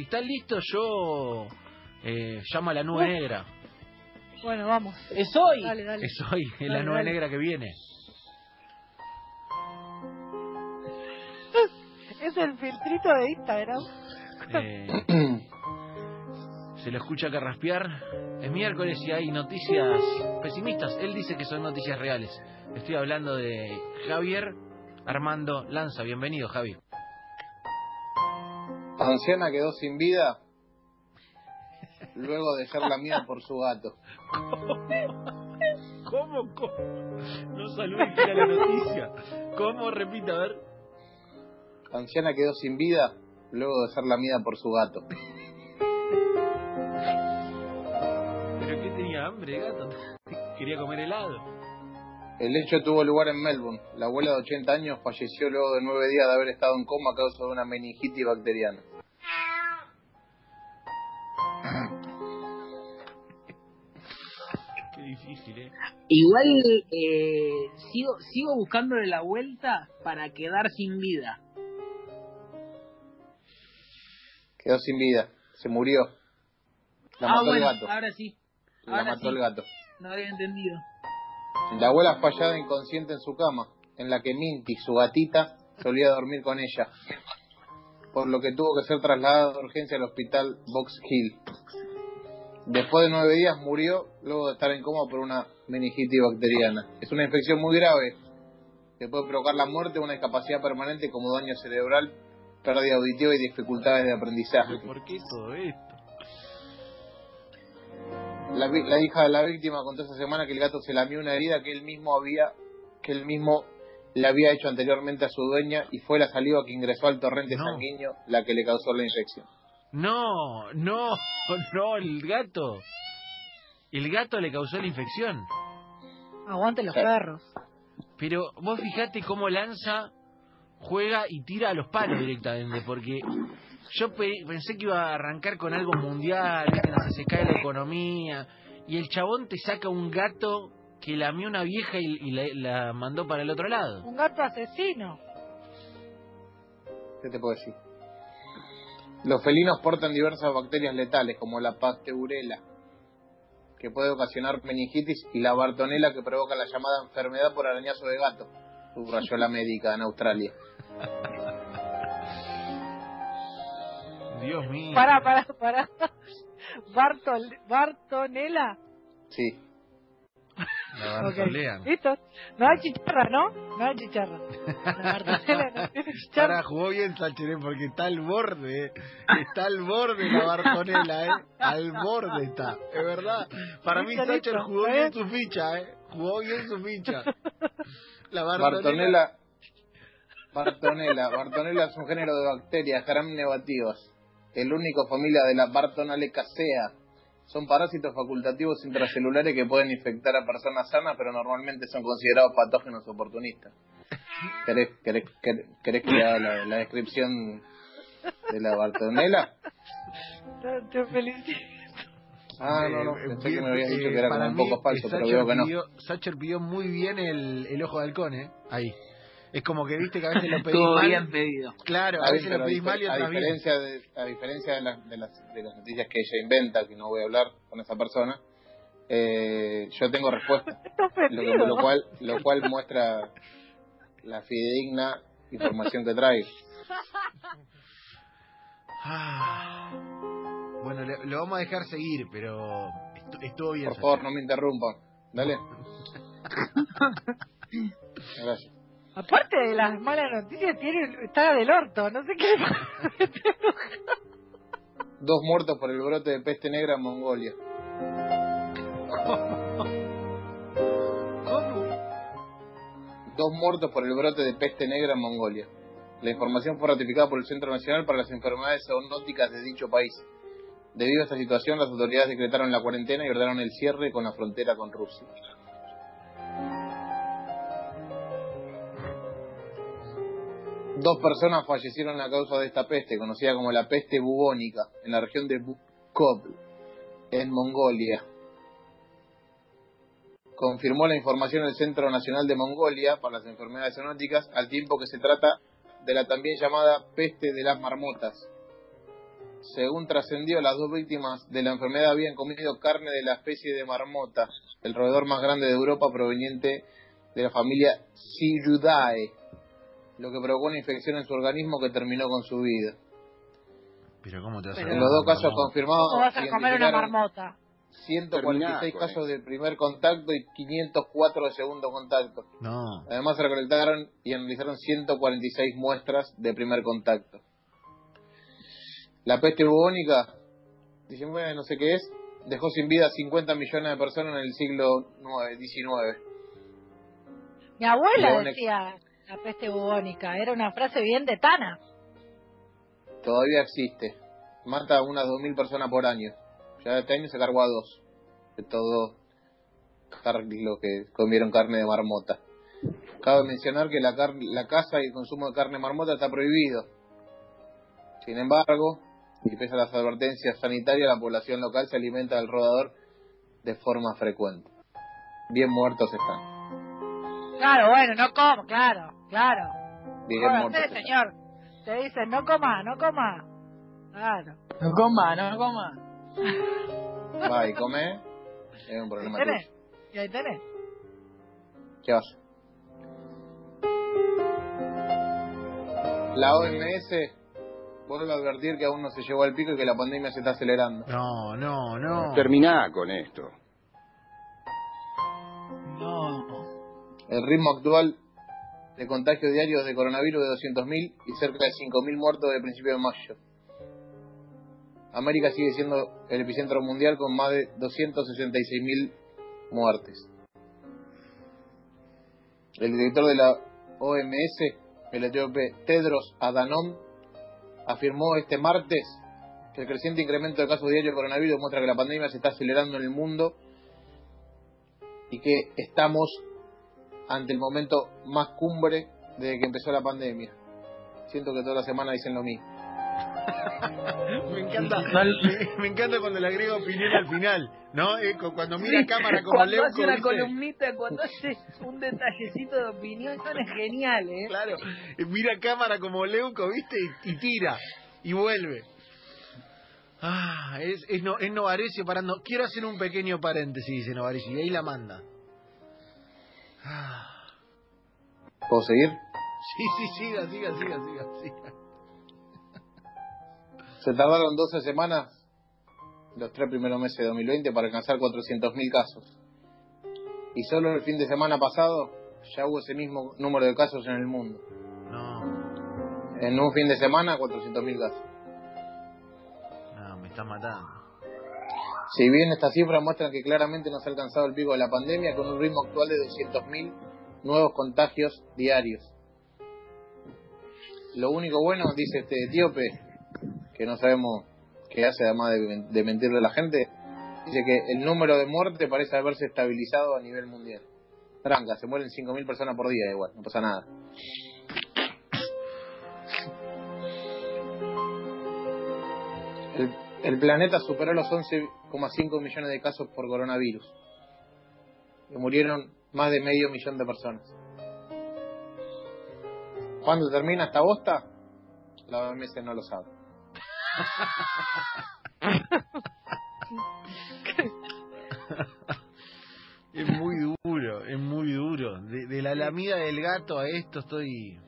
si están listos, yo eh, llamo a la nube negra. Bueno, vamos. Es hoy. Dale, dale. Es hoy, es la nube dale. negra que viene. Es el filtrito de Instagram. Eh, se lo escucha carraspear. Es miércoles y hay noticias pesimistas. Él dice que son noticias reales. Estoy hablando de Javier Armando Lanza. Bienvenido, Javi. Anciana quedó sin vida luego de ser lamida por su gato. ¿Cómo? ¿Cómo? No salude y tira la noticia. ¿Cómo? Repita, a ver. Anciana quedó sin vida luego de ser lamida por su gato. ¿Pero qué tenía hambre, gato? Quería comer helado. El hecho tuvo lugar en Melbourne. La abuela de 80 años falleció luego de nueve días de haber estado en coma a causa de una meningitis bacteriana. Difícil, ¿eh? Igual eh, sigo, sigo buscándole la vuelta para quedar sin vida. Quedó sin vida. Se murió. La ah, mató bueno, el gato. ahora sí. La ahora mató sí. el gato. No había entendido. La abuela fue hallada inconsciente en su cama, en la que Minty, su gatita, solía dormir con ella, por lo que tuvo que ser trasladada de urgencia al hospital Box Hill. Después de nueve días murió luego de estar en coma por una meningitis bacteriana. Es una infección muy grave que puede provocar la muerte o una discapacidad permanente como daño cerebral, pérdida auditiva y dificultades de aprendizaje. ¿Pero ¿Por qué todo esto? La, la hija de la víctima contó esta semana que el gato se lamió una herida que él mismo había que él mismo le había hecho anteriormente a su dueña y fue la saliva que ingresó al torrente No. sanguíneo la que le causó la infección. No, no, no, el gato. El gato le causó la infección. Aguante los perros. Pero vos fijate cómo lanza, juega y tira a los palos directamente, porque yo pe- pensé que iba a arrancar con algo mundial, se cae la economía, y el chabón te saca un gato que lamió una vieja y, y la, la mandó para el otro lado. Un gato asesino. ¿Qué te puedo decir? Los felinos portan diversas bacterias letales como la pasteurela, que puede ocasionar meningitis, y la bartonela, que provoca la llamada enfermedad por arañazo de gato, subrayó la médica en Australia. Dios mío. Pará, pará, pará. Bartol, Bartonela. Sí, La Ok. bartolean. ¿Listo? No hay chicharra, ¿no? No hay chicharra. La Bartonela no tiene chicharra. Para, jugó bien ¿eh? porque está al borde, ¿eh? está al borde la Bartonela, ¿eh? al borde está, es verdad. Para mí listo, jugó ¿está bien su ficha, ¿eh? jugó bien su ficha. La Bartonella, Bartonella, Bartonella es un género de bacterias gram negativas, el único familia de la Bartonellecacea. Son parásitos facultativos intracelulares que pueden infectar a personas sanas, pero normalmente son considerados patógenos oportunistas. ¿Querés, querés, querés, querés que le haga la, la descripción de la Bartonella? Te- Te felicito. Ah, no, no, Eh, pensé eh, que me habías dicho que era como para un mí, poco falso, pero veo que no. pidió- Sacher pidió muy bien el, el ojo de halcón, ¿eh? Ahí. Es como que viste que a veces lo pedís Todo mal. bien pedido. Claro, a veces lo pedís mal y a otras bien. diferencia de a diferencia de, las- de las de las noticias que ella inventa que no voy a hablar con esa persona eh, yo tengo respuesta lo, que- ofendido. lo cual lo cual muestra la fidedigna información que trae Ah. Bueno, le- lo vamos a dejar seguir, pero estu- estuvo bien. por favor no me interrumpan dale gracias Aparte de las malas noticias, tiene, está del orto. No sé qué. dos muertos por el brote de peste negra en Mongolia dos muertos por el brote de peste negra en Mongolia la información fue ratificada por el Centro Nacional para las Enfermedades Zoonóticas de dicho país Debido a esta situación, las autoridades decretaron la cuarentena y ordenaron el cierre con la frontera con Rusia. Dos personas fallecieron a causa de esta peste, conocida como la peste bubónica, en la región de Bukhov, en Mongolia. Confirmó la información el Centro Nacional de Mongolia para las Enfermedades Zoonóticas, al tiempo que se trata de la también llamada peste de las marmotas. según trascendió, las dos víctimas de la enfermedad habían comido carne de la especie de marmota, el roedor más grande de Europa proveniente de la familia Siridae, lo que provocó una infección en su organismo que terminó con su vida. Pero ¿cómo te vas a En los dos casos confirmados, ¿Cómo vas a comer una marmota? 146 Terminá con casos de primer contacto y 504 de segundo contacto. No. Además se recolectaron y analizaron 146 muestras de primer contacto. La peste bubónica, dicen, bueno, no sé qué es, dejó sin vida a 50 millones de personas en el siglo XIX. Mi abuela decía la peste bubónica. Era una frase bien de Tana. Todavía existe. Mata a unas 2.000 personas por año. Ya este año se cargó a dos. De todos los que comieron carne de marmota. Cabe mencionar que la, car- la caza y el consumo de carne de marmota está prohibido. Sin embargo, y pese a las advertencias sanitarias, la población local se alimenta del rodador de forma frecuente. Bien muertos están. Claro, bueno, no como, claro, claro. Bien Jódase, señor. Te dicen, no coma, no coma. Claro. No coma, no coma. Va y come. Es un problema ¿Ahí tenés? Y ahí tenés. ¿Qué vas? La OMS vuelve a advertir que aún no se llegó al pico y que la pandemia se está acelerando. No, no, no. Terminá con esto. No. El ritmo actual de contagios diarios de coronavirus de 200.000 y cerca de 5.000 muertos el principio de mayo. América sigue siendo el epicentro mundial con más de 266.000 muertes. El director de la OMS, el etíope Tedros Adhanom, afirmó este martes que el creciente incremento de casos diarios de coronavirus muestra que la pandemia se está acelerando en el mundo y que estamos ante el momento más cumbre desde que empezó la pandemia. Siento que toda la semana dicen lo mismo. Me encanta, me, me encanta cuando le agrego opinión al final, ¿no? Eh, cu- cuando mira cámara como cuando Leuco, hace una ¿viste? columnita, cuando hace un detallecito de opinión, son geniales, ¿eh? Claro, mira cámara como Leuco, ¿viste? Y, y tira, y vuelve. Ah, es, es, no, es Novarecio parando. Quiero hacer un pequeño paréntesis, dice Novarecio, y ahí la manda. ¿Puedo seguir? Sí, sí, siga, siga, siga, siga, siga. Se tardaron 12 semanas, los tres primeros meses de 2020, para alcanzar 400.000 casos. Y solo el fin de semana pasado ya hubo ese mismo número de casos en el mundo. No, En un fin de semana, 400.000 casos. no, me está matando. Si bien estas cifras muestran que claramente no se ha alcanzado el pico de la pandemia con un ritmo actual de 200.000 nuevos contagios diarios. Lo único bueno, dice este etíope, que no sabemos qué hace además de, de mentirle a la gente, dice que el número de muertes parece haberse estabilizado a nivel mundial. Tranca, se mueren 5.000 personas por día igual, no pasa nada. El, el planeta superó los 11,5 millones de casos por coronavirus. Y murieron más de medio millón de personas. ¿Cuándo termina esta bosta? La OMS no lo sabe. Es muy duro, es muy duro. De, de la lamida del gato a esto estoy...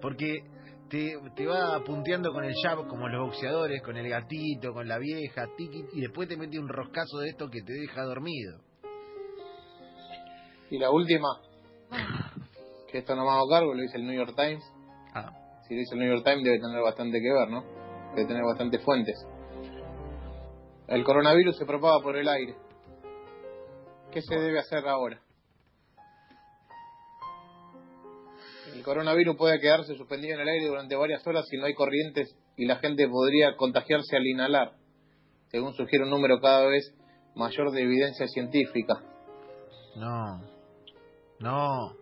Porque te, te va punteando con el jab como los boxeadores, con el gatito, con la vieja, tiki, y después te mete un roscazo de esto que te deja dormido. Y la última, que esto no me hago cargo, lo dice el New York Times. Ah, Si lo dice el New York Times debe tener bastante que ver, ¿no? Debe tener bastantes fuentes. El coronavirus se propaga por el aire. ¿Qué se debe hacer ahora? El coronavirus puede quedarse suspendido en el aire durante varias horas si no hay corrientes y la gente podría contagiarse al inhalar, según sugiere un número cada vez mayor de evidencia científica. no, no.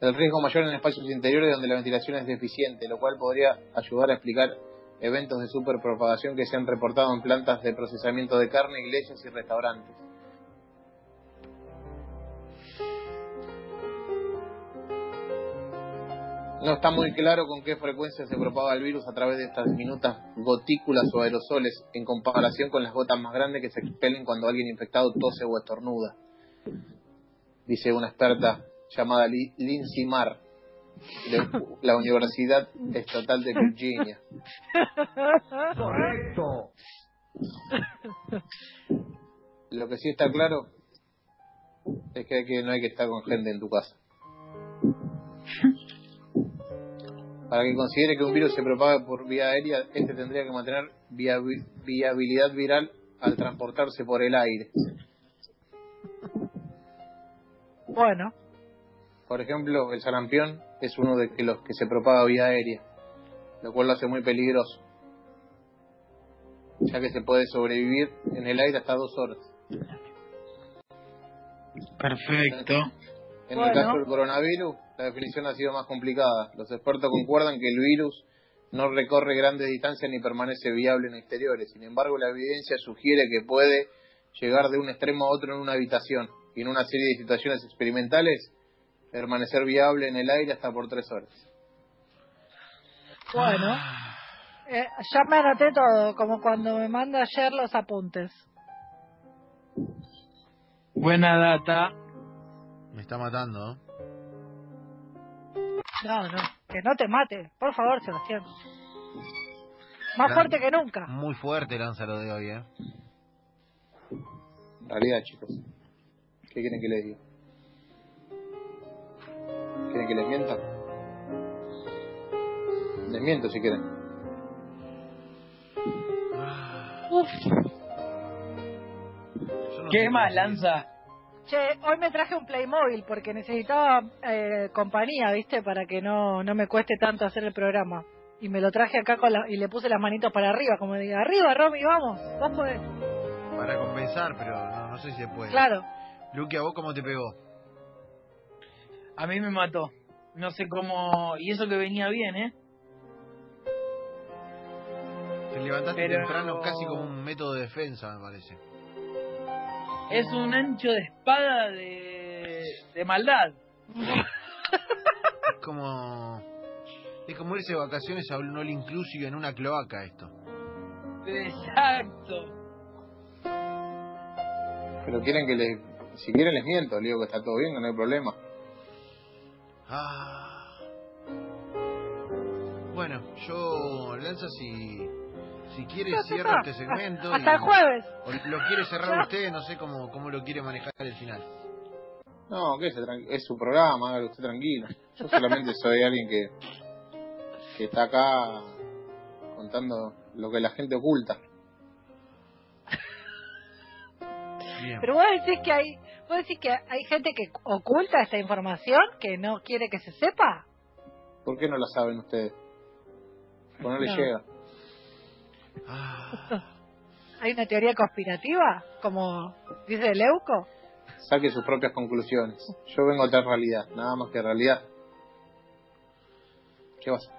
El riesgo mayor en espacios interiores donde la ventilación es deficiente, lo cual podría ayudar a explicar eventos de superpropagación que se han reportado en plantas de procesamiento de carne, iglesias y restaurantes. No está muy claro con qué frecuencia se propaga el virus a través de estas diminutas gotículas o aerosoles en comparación con las gotas más grandes que se expelen cuando alguien infectado tose o estornuda. Dice una experta llamada Li- Lindsay Marr de la Universidad Estatal de Virginia. Correcto. Lo que sí está claro es que, hay que no hay que estar con gente en tu casa. Para que considere que un virus se propaga por vía aérea, este tendría que mantener viabi- viabilidad viral al transportarse por el aire. Bueno, Por ejemplo, el sarampión es uno de que los que se propaga vía aérea, lo cual lo hace muy peligroso, ya que se puede sobrevivir en el aire hasta dos horas. Perfecto. En Bueno. el caso del coronavirus, la definición ha sido más complicada. Los expertos concuerdan que el virus no recorre grandes distancias ni permanece viable en exteriores. Sin embargo, la evidencia sugiere que puede llegar de un extremo a otro en una habitación y en una serie de situaciones experimentales permanecer viable en el aire hasta por tres horas. bueno. Eh, ya me anoté todo, como cuando me manda ayer los apuntes. Buena data. Me está matando, ¿eh? No, no, que no te mate, por favor, Sebastián. Más Gran- fuerte que nunca. Muy fuerte lanza lo de hoy, ¿eh? En realidad, chicos, ¿qué quieren que les diga? ¿Quieren que les mienta? Les miento si quieren. Uf. No ¿Qué más lanza? Che, hoy me traje un Playmobil porque necesitaba eh, compañía, ¿viste? Para que no, no me cueste tanto hacer el programa. Y me lo traje acá con la, y le puse las manitos para arriba, como diga, arriba, Romy, vamos, vos podés. Para compensar, pero no, no sé si se puede. Claro. Luque, ¿a vos cómo te pegó? A mí me mató. No sé cómo... Y eso que venía bien, ¿eh? Te levantaste Pero- temprano casi como un método de defensa, me parece. Es un ancho de espada de, de maldad. Es como... Es como irse de vacaciones a un all inclusive en una cloaca esto. Exacto. Pero quieren que les... Si quieren les miento, les digo que está todo bien, que no hay problema. Ah. Bueno, yo, Lanza, si, si quiere está. este segmento. Hasta y- el jueves. O lo quiere cerrar usted, no sé cómo, cómo lo quiere manejar el final. No, que es su programa, hágalo usted tranquilo. Yo solamente soy alguien que, que está acá contando lo que la gente oculta. Bien. Pero vos decís que hay, vos decís que hay gente que oculta esta información, que no quiere que se sepa. ¿Por qué no la saben ustedes? Porque no les No. llega. Ah, Hay una teoría conspirativa, como dice Leuco. Saque sus propias conclusiones. Yo vengo a traer realidad, nada más que realidad. ¿Qué vas?